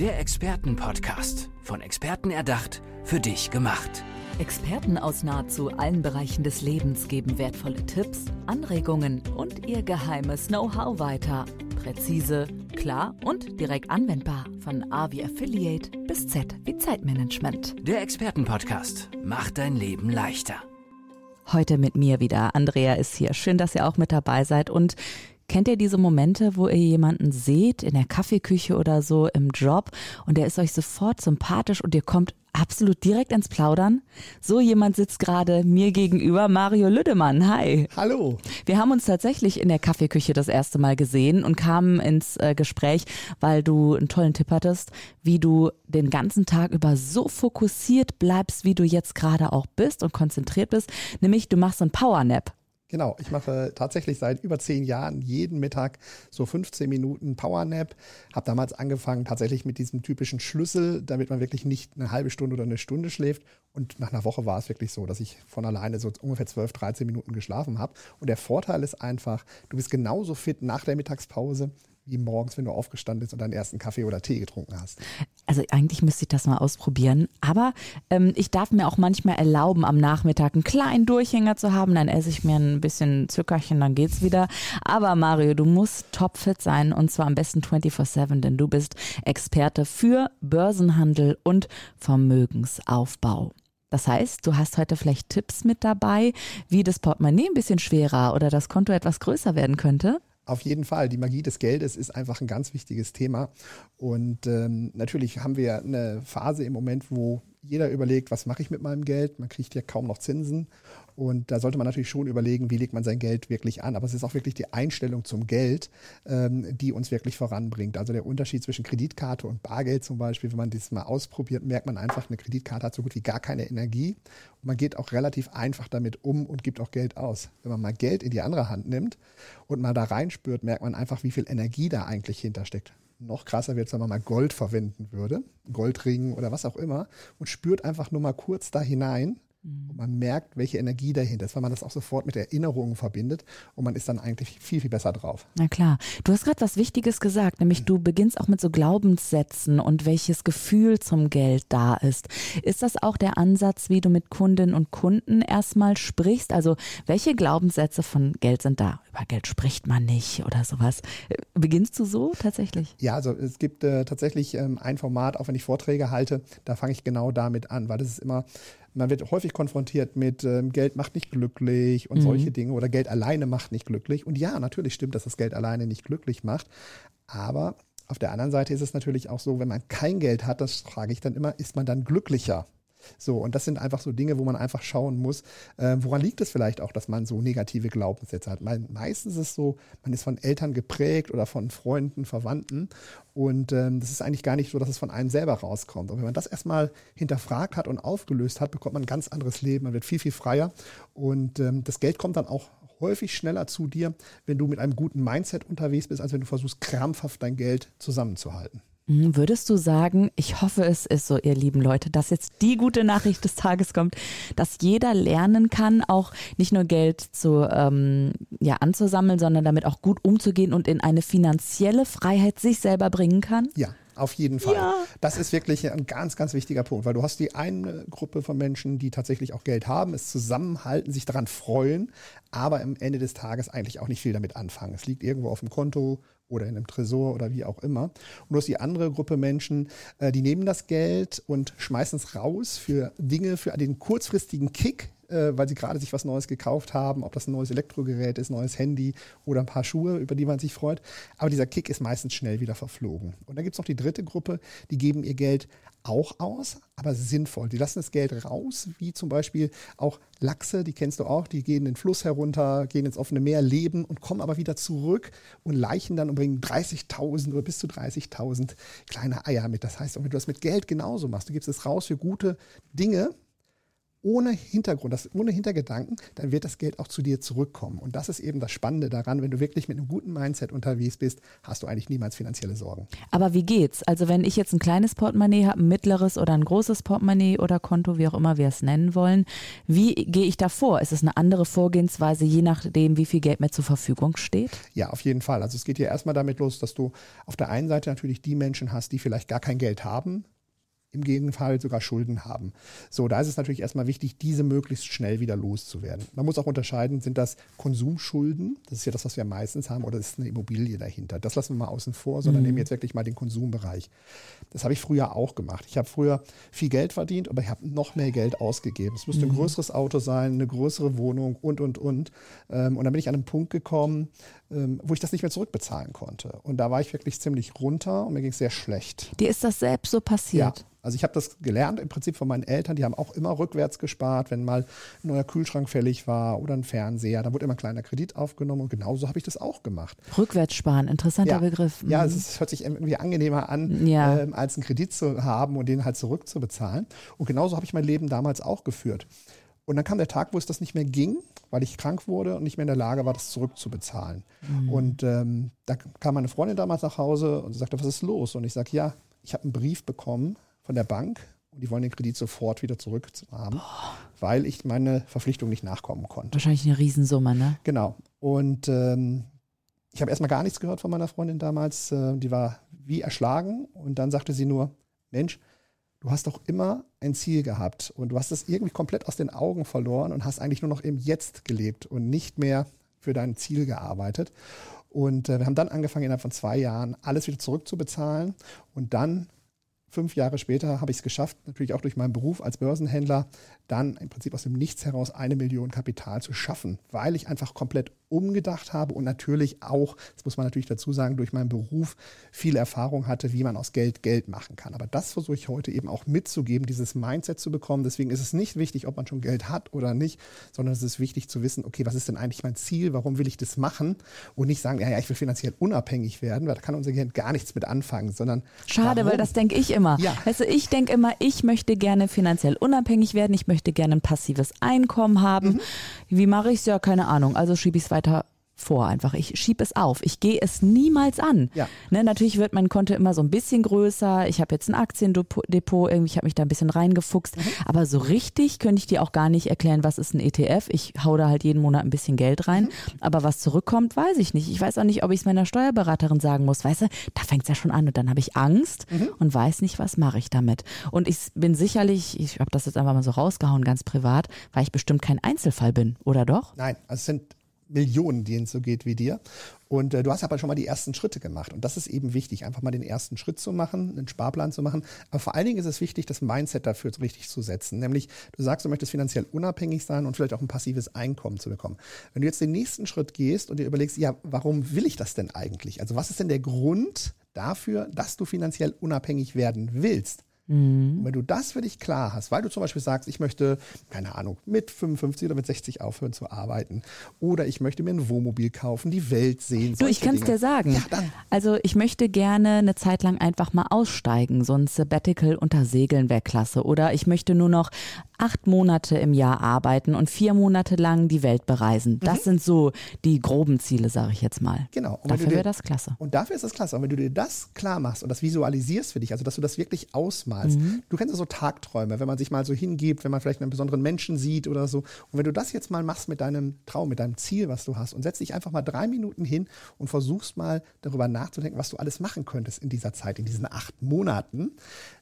Der Expertenpodcast. Von Experten erdacht, für dich gemacht. Experten aus nahezu allen Bereichen des Lebens geben wertvolle Tipps, Anregungen und ihr geheimes Know-how weiter. Präzise, klar und direkt anwendbar. Von A wie Affiliate bis Z wie Zeitmanagement. Der Expertenpodcast macht dein Leben leichter. Heute mit mir wieder. Andrea ist hier. Schön, dass ihr auch mit dabei seid. Und Kennt ihr diese Momente, wo ihr jemanden seht in der Kaffeeküche oder so im Job und der ist euch sofort sympathisch und ihr kommt absolut direkt ins Plaudern? So jemand sitzt gerade mir gegenüber, Mario Lüdemann. Hi. Hallo. Wir haben uns tatsächlich in der Kaffeeküche das erste Mal gesehen und kamen ins äh, Gespräch, weil du einen tollen Tipp hattest, wie du den ganzen Tag über so fokussiert bleibst, wie du jetzt gerade auch bist und konzentriert bist. Nämlich du machst einen Powernap. Genau, ich mache tatsächlich seit über zehn Jahren jeden Mittag so 15 Minuten Powernap. Habe damals angefangen tatsächlich mit diesem typischen Schlüssel, damit man wirklich nicht eine halbe Stunde oder eine Stunde schläft. Und nach einer Woche war es wirklich so, dass ich von alleine so ungefähr 12, 13 Minuten geschlafen habe. Und der Vorteil ist einfach, du bist genauso fit nach der Mittagspause wie morgens, wenn du aufgestanden bist und deinen ersten Kaffee oder Tee getrunken hast. Also eigentlich müsste ich das mal ausprobieren. Aber ähm, ich darf mir auch manchmal erlauben, am Nachmittag einen kleinen Durchhänger zu haben. Dann esse ich mir ein bisschen Zuckerchen, dann geht's wieder. Aber Mario, du musst topfit sein und zwar am besten 24-7, denn du bist Experte für Börsenhandel und Vermögensaufbau. Das heißt, du hast heute vielleicht Tipps mit dabei, wie das Portemonnaie ein bisschen schwerer oder das Konto etwas größer werden könnte? Auf jeden Fall. Die Magie des Geldes ist einfach ein ganz wichtiges Thema. Und ähm, natürlich haben wir eine Phase im Moment, wo jeder überlegt, was mache ich mit meinem Geld? Man kriegt ja kaum noch Zinsen. Und da sollte man natürlich schon überlegen, wie legt man sein Geld wirklich an. Aber es ist auch wirklich die Einstellung zum Geld, ähm, die uns wirklich voranbringt. Also der Unterschied zwischen Kreditkarte und Bargeld zum Beispiel, wenn man das mal ausprobiert, merkt man einfach, eine Kreditkarte hat so gut wie gar keine Energie. Und man geht auch relativ einfach damit um und gibt auch Geld aus. Wenn man mal Geld in die andere Hand nimmt und mal da reinspürt, merkt man einfach, wie viel Energie da eigentlich hintersteckt noch krasser wird, wenn man mal Gold verwenden würde, Goldring oder was auch immer, und spürt einfach nur mal kurz da hinein und man merkt, welche Energie dahinter ist, weil man das auch sofort mit Erinnerungen verbindet und man ist dann eigentlich viel, viel besser drauf. Na klar. Du hast gerade was Wichtiges gesagt, nämlich du beginnst auch mit so Glaubenssätzen und welches Gefühl zum Geld da ist. Ist das auch der Ansatz, wie du mit Kundinnen und Kunden erstmal sprichst? Also welche Glaubenssätze von Geld sind da? Über Geld spricht man nicht oder sowas. Beginnst du so tatsächlich? Ja, also es gibt äh, tatsächlich ähm, ein Format, auch wenn ich Vorträge halte, da fange ich genau damit an, weil das ist immer man wird häufig konfrontiert mit ähm, Geld macht nicht glücklich und mhm. solche Dinge oder Geld alleine macht nicht glücklich. Und ja, natürlich stimmt, dass das Geld alleine nicht glücklich macht. Aber auf der anderen Seite ist es natürlich auch so, wenn man kein Geld hat, das frage ich dann immer, ist man dann glücklicher? So, und das sind einfach so Dinge, wo man einfach schauen muss, äh, woran liegt es vielleicht auch, dass man so negative Glaubenssätze hat. Weil meistens ist es so, man ist von Eltern geprägt oder von Freunden, Verwandten und ähm, das ist eigentlich gar nicht so, dass es von einem selber rauskommt. Und wenn man das erstmal hinterfragt hat und aufgelöst hat, bekommt man ein ganz anderes Leben, man wird viel, viel freier und ähm, das Geld kommt dann auch häufig schneller zu dir, wenn du mit einem guten Mindset unterwegs bist, als wenn du versuchst, krampfhaft dein Geld zusammenzuhalten. Mhm, würdest du sagen, ich hoffe, es ist so, ihr lieben Leute, dass jetzt die gute Nachricht des Tages kommt, dass jeder lernen kann, auch nicht nur Geld zu, ähm, ja, anzusammeln, sondern damit auch gut umzugehen und in eine finanzielle Freiheit sich selber bringen kann? Ja. Auf jeden Fall. Ja. Das ist wirklich ein ganz, ganz wichtiger Punkt, weil du hast die eine Gruppe von Menschen, die tatsächlich auch Geld haben, es zusammenhalten, sich daran freuen, aber am Ende des Tages eigentlich auch nicht viel damit anfangen. Es liegt irgendwo auf dem Konto oder in einem Tresor oder wie auch immer. Und du hast die andere Gruppe Menschen, äh, die nehmen das Geld und schmeißen es raus für Dinge, für den kurzfristigen Kick, äh, weil sie gerade sich was Neues gekauft haben, ob das ein neues Elektrogerät ist, neues Handy oder ein paar Schuhe, über die man sich freut. Aber dieser Kick ist meistens schnell wieder verflogen. Und dann gibt es noch die dritte Gruppe, die geben ihr Geld auch aus, aber sinnvoll. Die lassen das Geld raus, wie zum Beispiel auch Lachse, die kennst du auch, die gehen den Fluss herunter, gehen ins offene Meer, leben und kommen aber wieder zurück und leichen dann und bringen 30.000 oder bis zu 30.000 kleine Eier mit. Das heißt, wenn du das mit Geld genauso machst, du gibst es raus für gute Dinge, ohne Hintergrund, das, ohne Hintergedanken, dann wird das Geld auch zu dir zurückkommen. Und das ist eben das Spannende daran, wenn du wirklich mit einem guten Mindset unterwegs bist, hast du eigentlich niemals finanzielle Sorgen. Aber wie geht's? Also wenn ich jetzt ein kleines Portemonnaie habe, ein mittleres oder ein großes Portemonnaie oder Konto, wie auch immer wir es nennen wollen, wie gehe ich da vor? Ist es eine andere Vorgehensweise, je nachdem, wie viel Geld mir zur Verfügung steht? Ja, auf jeden Fall. Also es geht hier erstmal damit los, dass du auf der einen Seite natürlich die Menschen hast, die vielleicht gar kein Geld haben, im Gegenfall sogar Schulden haben. So, da ist es natürlich erstmal wichtig, diese möglichst schnell wieder loszuwerden. Man muss auch unterscheiden, sind das Konsumschulden, das ist ja das, was wir meistens haben, oder ist eine Immobilie dahinter? Das lassen wir mal außen vor, sondern mhm. nehmen jetzt wirklich mal den Konsumbereich. Das habe ich früher auch gemacht. Ich habe früher viel Geld verdient, aber ich habe noch mehr Geld ausgegeben. Es müsste mhm. ein größeres Auto sein, eine größere Wohnung und, und, und. Ähm, und dann bin ich an einen Punkt gekommen, wo ich das nicht mehr zurückbezahlen konnte. Und da war ich wirklich ziemlich runter und mir ging es sehr schlecht. Dir ist das selbst so passiert? Ja. Also ich habe das gelernt im Prinzip von meinen Eltern, die haben auch immer rückwärts gespart, wenn mal ein neuer Kühlschrank fällig war oder ein Fernseher, da wurde immer ein kleiner Kredit aufgenommen und genauso habe ich das auch gemacht. Rückwärts sparen, interessanter ja. Begriff. Mhm. Ja, es, ist, hört sich irgendwie angenehmer an, ja. ähm, als einen Kredit zu haben und den halt zurückzubezahlen. Und genauso habe ich mein Leben damals auch geführt. Und dann kam der Tag, wo es das nicht mehr ging, weil ich krank wurde und nicht mehr in der Lage war, das zurückzubezahlen. Mhm. Und ähm, da kam meine Freundin damals nach Hause und sagte, was ist los? Und ich sage, ja, ich habe einen Brief bekommen von der Bank und die wollen den Kredit sofort wieder zurückhaben, Boah. weil ich meine Verpflichtung nicht nachkommen konnte. Wahrscheinlich eine Riesensumme, ne? Genau. Und ähm, ich habe erstmal gar nichts gehört von meiner Freundin damals. Äh, die war wie erschlagen und dann sagte sie nur, Mensch, du hast doch immer ein Ziel gehabt und du hast es irgendwie komplett aus den Augen verloren und hast eigentlich nur noch im Jetzt gelebt und nicht mehr für dein Ziel gearbeitet. Und äh, wir haben dann angefangen, innerhalb von zwei Jahren alles wieder zurückzubezahlen und dann fünf Jahre später habe ich es geschafft, natürlich auch durch meinen Beruf als Börsenhändler, dann im Prinzip aus dem Nichts heraus eine Million Kapital zu schaffen, weil ich einfach komplett umgedacht habe und natürlich auch, das muss man natürlich dazu sagen, durch meinen Beruf viel Erfahrung hatte, wie man aus Geld Geld machen kann. Aber das versuche ich heute eben auch mitzugeben, dieses Mindset zu bekommen. Deswegen ist es nicht wichtig, ob man schon Geld hat oder nicht, sondern es ist wichtig zu wissen, okay, was ist denn eigentlich mein Ziel? Warum will ich das machen? Und nicht sagen, ja, ja, ich will finanziell unabhängig werden, weil da kann unser Gehirn gar nichts mit anfangen, sondern. Schade, warum? weil das denke ich immer. Ja. Also ich denke immer, ich möchte gerne finanziell unabhängig werden, ich möchte gerne ein passives Einkommen haben. Mhm. Wie mache ich es? Ja, keine Ahnung. Also schiebe ich es weiter vor einfach. Ich schiebe es auf. Ich gehe es niemals an. Ja. Ne, natürlich wird mein Konto immer so ein bisschen größer. Ich habe jetzt ein Aktiendepot, irgendwie, ich habe mich da ein bisschen reingefuchst. Mhm. Aber so richtig könnte ich dir auch gar nicht erklären, was ist ein ETF. Ich hau da halt jeden Monat ein bisschen Geld rein. Mhm. Aber was zurückkommt, weiß ich nicht. Ich weiß auch nicht, ob ich es meiner Steuerberaterin sagen muss. Weißt du, da fängt es ja schon an und dann habe ich Angst mhm. und weiß nicht, was mache ich damit. Und ich bin sicherlich, ich habe das jetzt einfach mal so rausgehauen, ganz privat, weil ich bestimmt kein Einzelfall bin, oder doch? Nein, es sind Millionen, denen es so geht wie dir. Und äh, du hast aber schon mal die ersten Schritte gemacht. Und das ist eben wichtig, einfach mal den ersten Schritt zu machen, einen Sparplan zu machen. Aber vor allen Dingen ist es wichtig, das Mindset dafür richtig zu setzen. Nämlich, du sagst, du möchtest finanziell unabhängig sein und vielleicht auch ein passives Einkommen zu bekommen. Wenn du jetzt den nächsten Schritt gehst und dir überlegst, ja, warum will ich das denn eigentlich? Also was ist denn der Grund dafür, dass du finanziell unabhängig werden willst? Mhm. Wenn du das für dich klar hast, weil du zum Beispiel sagst, ich möchte, keine Ahnung, mit 55 oder mit 60 aufhören zu arbeiten oder ich möchte mir ein Wohnmobil kaufen, die Welt sehen. Du, ich kann es dir sagen. Ja. Also ich möchte gerne eine Zeit lang einfach mal aussteigen, so ein Sabbatical unter Segeln wäre klasse. Oder ich möchte nur noch acht Monate im Jahr arbeiten und vier Monate lang die Welt bereisen. Das mhm. sind so die groben Ziele, sage ich jetzt mal. Genau. Und dafür wäre das klasse. Und dafür ist das klasse. Und wenn du dir das klar machst und das visualisierst für dich, also dass du das wirklich ausmalst, mhm. du kennst ja so Tagträume, wenn man sich mal so hingibt, wenn man vielleicht einen besonderen Menschen sieht oder so. Und wenn du das jetzt mal machst mit deinem Traum, mit deinem Ziel, was du hast und setzt dich einfach mal drei Minuten hin und versuchst mal darüber nachzudenken, was du alles machen könntest in dieser Zeit, in diesen acht Monaten,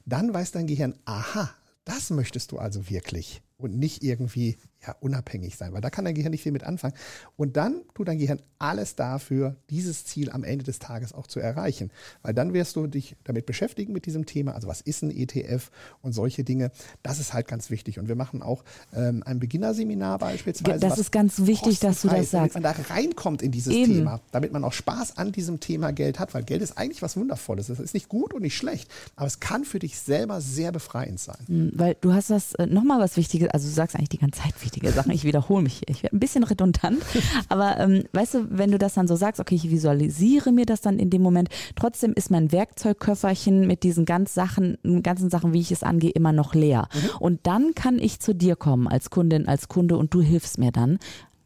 dann weiß dein Gehirn, aha, das möchtest du also wirklich und nicht irgendwie ja, unabhängig sein, weil da kann dein Gehirn nicht viel mit anfangen. Und dann tut dein Gehirn alles dafür, dieses Ziel am Ende des Tages auch zu erreichen. Weil dann wirst du dich damit beschäftigen mit diesem Thema, also was ist ein ETF und solche Dinge. Das ist halt ganz wichtig. Und wir machen auch ähm, ein Beginnerseminar beispielsweise. Das ist ganz wichtig, dass du das sagst. Damit man da reinkommt in dieses Eben. Thema, damit man auch Spaß an diesem Thema Geld hat, weil Geld ist eigentlich was Wundervolles. Das ist nicht gut und nicht schlecht, aber es kann für dich selber sehr befreiend sein. Hm, weil du hast das äh, nochmal was Wichtiges wichtige, also du sagst eigentlich die ganze Zeit wichtige Sachen. Ich wiederhole mich hier. Ich werde ein bisschen redundant. Aber ähm, weißt du, wenn du das dann so sagst, okay, ich visualisiere mir das dann in dem Moment, trotzdem ist mein Werkzeugköfferchen mit diesen ganz Sachen, ganzen Sachen, wie ich es angehe, immer noch leer. Mhm. Und dann kann ich zu dir kommen als Kundin, als Kunde und du hilfst mir dann.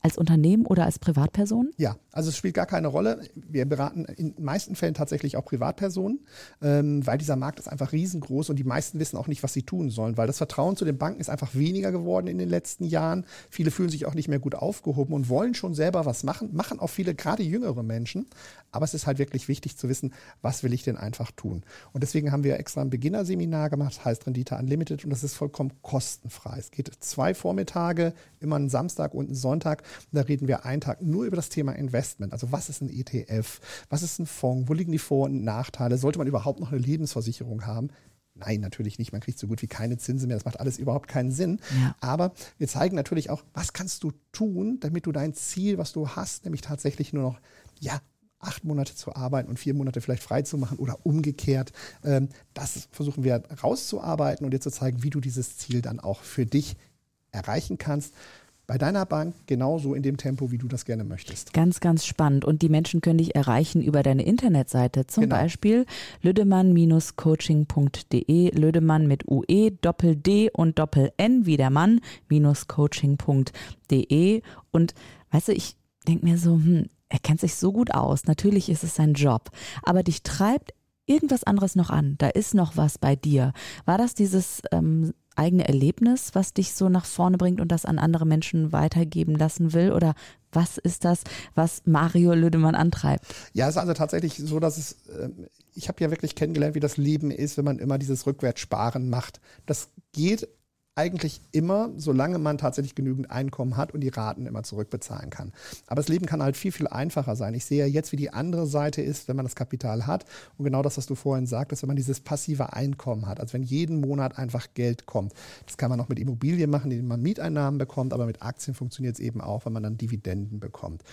Als Unternehmen oder als Privatperson? Ja, also es spielt gar keine Rolle. Wir beraten in den meisten Fällen tatsächlich auch Privatpersonen, ähm, weil dieser Markt ist einfach riesengroß und die meisten wissen auch nicht, was sie tun sollen, weil das Vertrauen zu den Banken ist einfach weniger geworden in den letzten Jahren. Viele fühlen sich auch nicht mehr gut aufgehoben und wollen schon selber was machen, machen auch viele, gerade jüngere Menschen. Aber es ist halt wirklich wichtig zu wissen, was will ich denn einfach tun. Und deswegen haben wir extra ein Beginnerseminar gemacht, heißt Rendite Unlimited und das ist vollkommen kostenfrei. Es geht zwei Vormittage, immer einen Samstag und einen Sonntag da reden wir einen Tag nur über das Thema Investment. Also was ist ein ETF? Was ist ein Fonds? Wo liegen die Vor- und Nachteile? Sollte man überhaupt noch eine Lebensversicherung haben? Nein, natürlich nicht. Man kriegt so gut wie keine Zinsen mehr. Das macht alles überhaupt keinen Sinn. Ja. Aber wir zeigen natürlich auch, was kannst du tun, damit du dein Ziel, was du hast, nämlich tatsächlich nur noch, ja, acht Monate zu arbeiten und vier Monate vielleicht frei zu machen oder umgekehrt. Ähm, das versuchen wir rauszuarbeiten und dir zu zeigen, wie du dieses Ziel dann auch für dich erreichen kannst bei deiner Bank genauso in dem Tempo, wie du das gerne möchtest. Ganz, ganz spannend. Und die Menschen können dich erreichen über deine Internetseite, zum genau. Beispiel lüdemann-coaching.de, Lüdemann mit UE, Doppel D und Doppel N wie der Mann, coaching.de. Und weißt du, ich denke mir so, hm, er kennt sich so gut aus. Natürlich ist es sein Job. Aber dich treibt irgendwas anderes noch an. Da ist noch was bei dir. War das dieses ähm, eigene Erlebnis, was dich so nach vorne bringt und das an andere Menschen weitergeben lassen will? Oder was ist das, was Mario Lüdemann antreibt? Ja, es ist also tatsächlich so, dass es, äh, ich habe ja wirklich kennengelernt, wie das Leben ist, wenn man immer dieses Rückwärtssparen macht. Das geht eigentlich immer, solange man tatsächlich genügend Einkommen hat und die Raten immer zurückbezahlen kann. Aber das Leben kann halt viel, viel einfacher sein. Ich sehe ja jetzt, wie die andere Seite ist, wenn man das Kapital hat. Und genau das, was du vorhin sagtest, wenn man dieses passive Einkommen hat. Also wenn jeden Monat einfach Geld kommt. Das kann man auch mit Immobilien machen, indem man Mieteinnahmen bekommt, aber mit Aktien funktioniert es eben auch, wenn man dann Dividenden bekommt.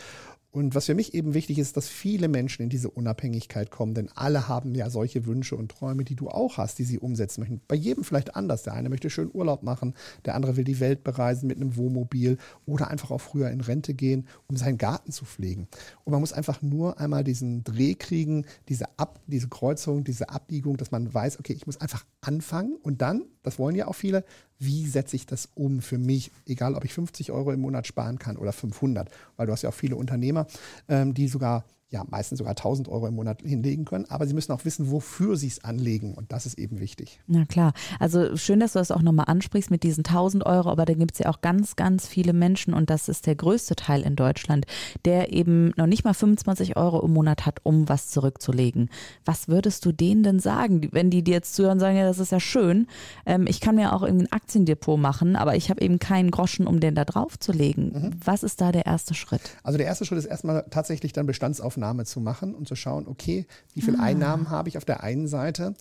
Und was für mich eben wichtig ist, dass viele Menschen in diese Unabhängigkeit kommen, denn alle haben ja solche Wünsche und Träume, die du auch hast, die sie umsetzen möchten. Bei jedem vielleicht anders. Der eine möchte schön Urlaub machen, der andere will die Welt bereisen mit einem Wohnmobil oder einfach auch früher in Rente gehen, um seinen Garten zu pflegen. Und man muss einfach nur einmal diesen Dreh kriegen, diese, Ab diese Kreuzung, diese Abbiegung, dass man weiß, okay, ich muss einfach anfangen und dann, das wollen ja auch viele, wie setze ich das um für mich, egal ob ich 50 Euro im Monat sparen kann oder 500, weil du hast ja auch viele Unternehmer, ähm, die sogar ja, meistens sogar 1000 Euro im Monat hinlegen können. Aber sie müssen auch wissen, wofür sie es anlegen. Und das ist eben wichtig. Na klar. Also schön, dass du das auch nochmal ansprichst mit diesen 1000 Euro. Aber da gibt es ja auch ganz, ganz viele Menschen. Und das ist der größte Teil in Deutschland, der eben noch nicht mal 25 Euro im Monat hat, um was zurückzulegen. Was würdest du denen denn sagen, wenn die dir jetzt zuhören und sagen, ja, das ist ja schön. Ähm, ich kann mir auch irgendwie ein Aktiendepot machen, aber ich habe eben keinen Groschen, um den da drauf zu legen. Mhm. Was ist da der erste Schritt? Also der erste Schritt ist erstmal tatsächlich dann Bestandsaufnahme Aufnahme zu machen und zu schauen, okay, wie viele ah. Einnahmen habe ich auf der einen Seite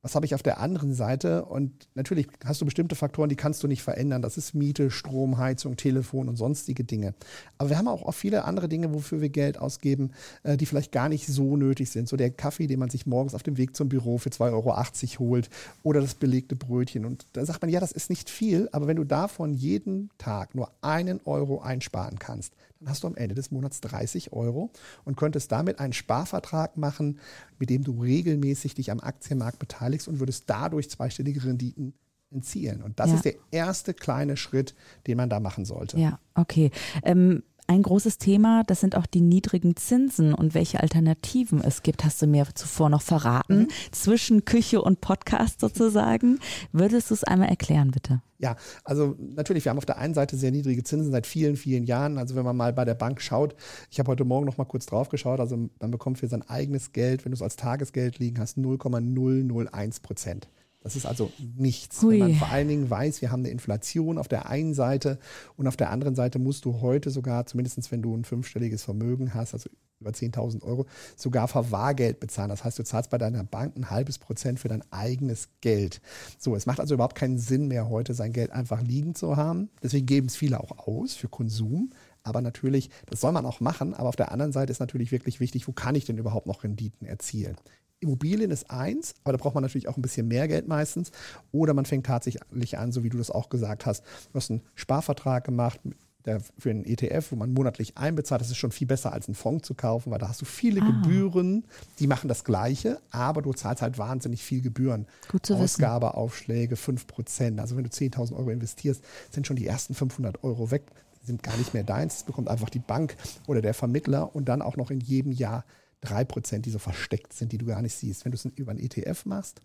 was habe ich auf der anderen Seite? Und natürlich hast du bestimmte Faktoren, die kannst du nicht verändern. Das ist Miete, Strom, Heizung, Telefon und sonstige Dinge. Aber wir haben auch viele andere Dinge, wofür wir Geld ausgeben, äh, die vielleicht gar nicht so nötig sind. So der Kaffee, den man sich morgens auf dem Weg zum Büro für 2,80 Euro holt oder das belegte Brötchen. Und da sagt man, ja, das ist nicht viel, aber wenn du davon jeden Tag nur einen Euro einsparen kannst, dann hast du am Ende des Monats 30 Euro und könntest damit einen Sparvertrag machen, mit dem du regelmäßig dich am Aktienmarkt beteiligst und würdest dadurch zweistellige Renditen entzielen. Und das ja. ist der erste kleine Schritt, den man da machen sollte. Ja, okay. Ähm ein großes Thema, das sind auch die niedrigen Zinsen und welche Alternativen es gibt, hast du mir zuvor noch verraten, mhm. zwischen Küche und Podcast sozusagen. Würdest du es einmal erklären, bitte? Ja, also natürlich, wir haben auf der einen Seite sehr niedrige Zinsen seit vielen, vielen Jahren. Also wenn man mal bei der Bank schaut, ich habe heute Morgen noch mal kurz drauf geschaut, also man bekommt für sein eigenes Geld, wenn du es als Tagesgeld liegen hast, 0,001 Prozent. Das ist also nichts. Hui. Wenn man vor allen Dingen weiß, wir haben eine Inflation auf der einen Seite und auf der anderen Seite musst du heute sogar, zumindest wenn du ein fünfstelliges Vermögen hast, also über 10.000 Euro, sogar Verwahrgeld bezahlen. Das heißt, du zahlst bei deiner Bank ein halbes Prozent für dein eigenes Geld. So, es macht also überhaupt keinen Sinn mehr, heute sein Geld einfach liegen zu haben. Deswegen geben es viele auch aus für Konsum. Aber natürlich, das soll man auch machen. Aber auf der anderen Seite ist natürlich wirklich wichtig, wo kann ich denn überhaupt noch Renditen erzielen? Immobilien ist eins, aber da braucht man natürlich auch ein bisschen mehr Geld meistens. Oder man fängt tatsächlich an, so wie du das auch gesagt hast. Du hast einen Sparvertrag gemacht der, für einen ETF, wo man monatlich einbezahlt. Das ist schon viel besser als einen Fonds zu kaufen, weil da hast du viele ah. Gebühren, die machen das Gleiche, aber du zahlst halt wahnsinnig viel Gebühren. Gut zu Ausgabeaufschläge 5%. Also wenn du 10.000 Euro investierst, sind schon die ersten 500 Euro weg. Die sind gar nicht mehr deins. Das bekommt einfach die Bank oder der Vermittler und dann auch noch in jedem Jahr 3%, die so versteckt sind, die du gar nicht siehst. Wenn du es über einen ETF machst,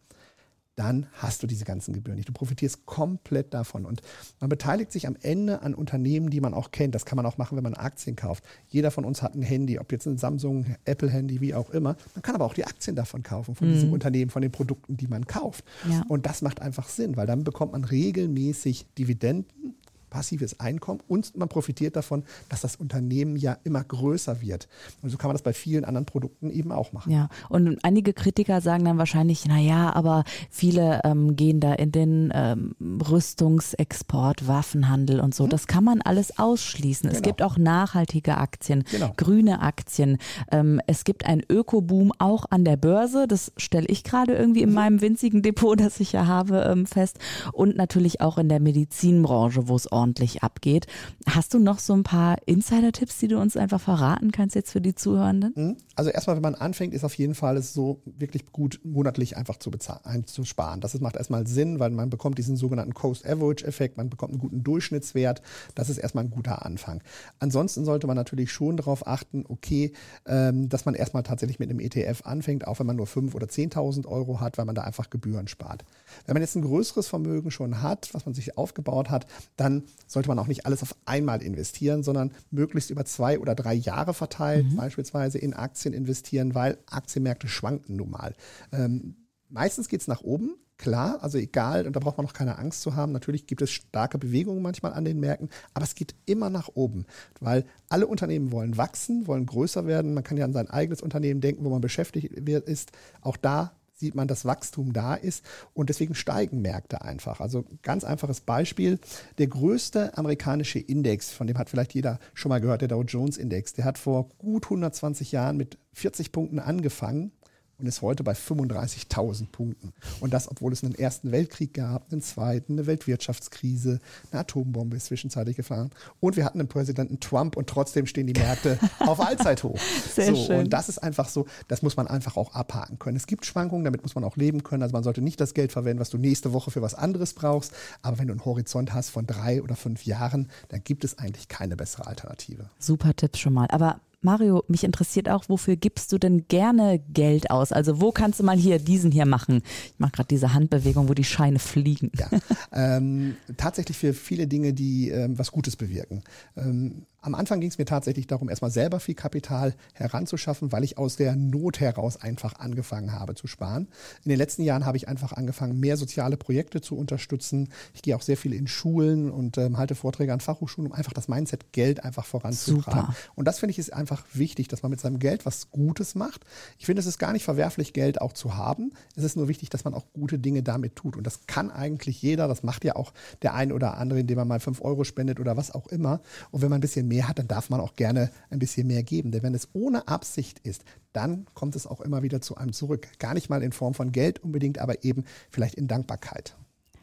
dann hast du diese ganzen Gebühren nicht. Du profitierst komplett davon. Und man beteiligt sich am Ende an Unternehmen, die man auch kennt. Das kann man auch machen, wenn man Aktien kauft. Jeder von uns hat ein Handy, ob jetzt ein Samsung, Apple-Handy, wie auch immer. Man kann aber auch die Aktien davon kaufen, von mhm. diesem Unternehmen, von den Produkten, die man kauft. Ja. Und das macht einfach Sinn, weil dann bekommt man regelmäßig Dividenden passives Einkommen und man profitiert davon, dass das Unternehmen ja immer größer wird. Und so kann man das bei vielen anderen Produkten eben auch machen. Ja, und einige Kritiker sagen dann wahrscheinlich, na ja, aber viele ähm, gehen da in den ähm, Rüstungsexport, Waffenhandel und so. Hm. Das kann man alles ausschließen. Genau. Es gibt auch nachhaltige Aktien, genau. grüne Aktien. Ähm, es gibt einen Ökoboom auch an der Börse. Das stelle ich gerade irgendwie in mhm. meinem winzigen Depot, das ich ja habe, ähm, fest. Und natürlich auch in der Medizinbranche, wo es ordentlich ordentlich abgeht. Hast du noch so ein paar Insider-Tipps, die du uns einfach verraten kannst jetzt für die Zuhörenden? Mhm. Also erstmal, wenn man anfängt, ist auf jeden Fall es so wirklich gut monatlich einfach zu bezahlen, einzusparen. Das macht erstmal Sinn, weil man bekommt diesen sogenannten Coast Average Effekt, man bekommt einen guten Durchschnittswert. Das ist erstmal ein guter Anfang. Ansonsten sollte man natürlich schon darauf achten, okay, ähm, dass man erstmal tatsächlich mit einem ETF anfängt, auch wenn man nur 5.000 oder 10.000 Euro hat, weil man da einfach Gebühren spart. Wenn man jetzt ein größeres Vermögen schon hat, was man sich aufgebaut hat, dann sollte man auch nicht alles auf einmal investieren, sondern möglichst über zwei oder drei Jahre verteilt, mhm. beispielsweise in Aktien investieren, weil Aktienmärkte schwanken nun mal. Ähm, meistens geht es nach oben, klar, also egal, und da braucht man noch keine Angst zu haben. Natürlich gibt es starke Bewegungen manchmal an den Märkten, aber es geht immer nach oben, weil alle Unternehmen wollen wachsen, wollen größer werden. Man kann ja an sein eigenes Unternehmen denken, wo man beschäftigt ist. Auch da sieht man, dass Wachstum da ist. Und deswegen steigen Märkte einfach. Also ganz einfaches Beispiel, der größte amerikanische Index, von dem hat vielleicht jeder schon mal gehört, der Dow Jones Index, der hat vor gut 120 Jahren mit 40 Punkten angefangen und ist heute bei 35.000 Punkten. Und das, obwohl es einen Ersten Weltkrieg gab, einen Zweiten, eine Weltwirtschaftskrise, eine Atombombe ist zwischenzeitlich gefahren. Und wir hatten einen Präsidenten Trump und trotzdem stehen die Märkte auf Allzeithoch. Sehr so, schön. Und das ist einfach so, das muss man einfach auch abhaken können. Es gibt Schwankungen, damit muss man auch leben können. Also man sollte nicht das Geld verwenden, was du nächste Woche für was anderes brauchst. Aber wenn du einen Horizont hast von drei oder fünf Jahren, dann gibt es eigentlich keine bessere Alternative. Super Tipp schon mal. Aber Mario, mich interessiert auch, wofür gibst du denn gerne Geld aus? Also wo kannst du mal hier diesen hier machen? Ich mache gerade diese Handbewegung, wo die Scheine fliegen. Ja, ähm, tatsächlich für viele Dinge, die ähm, was Gutes bewirken. Ähm, am Anfang ging es mir tatsächlich darum, erstmal selber viel Kapital heranzuschaffen, weil ich aus der Not heraus einfach angefangen habe zu sparen. In den letzten Jahren habe ich einfach angefangen, mehr soziale Projekte zu unterstützen. Ich gehe auch sehr viel in Schulen und ähm, halte Vorträge an Fachhochschulen, um einfach das Mindset Geld einfach voranzutreiben. Super. Und das finde ich ist einfach wichtig, dass man mit seinem Geld was Gutes macht. Ich finde, es ist gar nicht verwerflich, Geld auch zu haben. Es ist nur wichtig, dass man auch gute Dinge damit tut. Und das kann eigentlich jeder. Das macht ja auch der ein oder andere, indem man mal fünf Euro spendet oder was auch immer. Und wenn man ein bisschen mehr hat, dann darf man auch gerne ein bisschen mehr geben. Denn wenn es ohne Absicht ist, dann kommt es auch immer wieder zu einem zurück. Gar nicht mal in Form von Geld unbedingt, aber eben vielleicht in Dankbarkeit.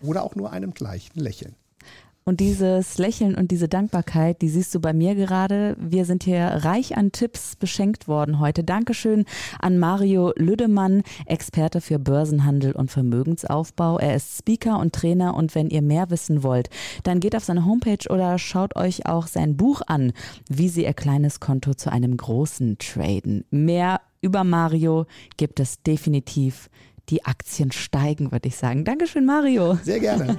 Oder auch nur einem gleichen Lächeln. Und dieses Lächeln und diese Dankbarkeit, die siehst du bei mir gerade. Wir sind hier reich an Tipps beschenkt worden heute. Dankeschön an Mario Lüdemann, Experte für Börsenhandel und Vermögensaufbau. Er ist Speaker und Trainer und wenn ihr mehr wissen wollt, dann geht auf seine Homepage oder schaut euch auch sein Buch an, wie sie ihr kleines Konto zu einem großen traden. Mehr über Mario gibt es definitiv. Die Aktien steigen, würde ich sagen. Dankeschön, Mario. Sehr gerne.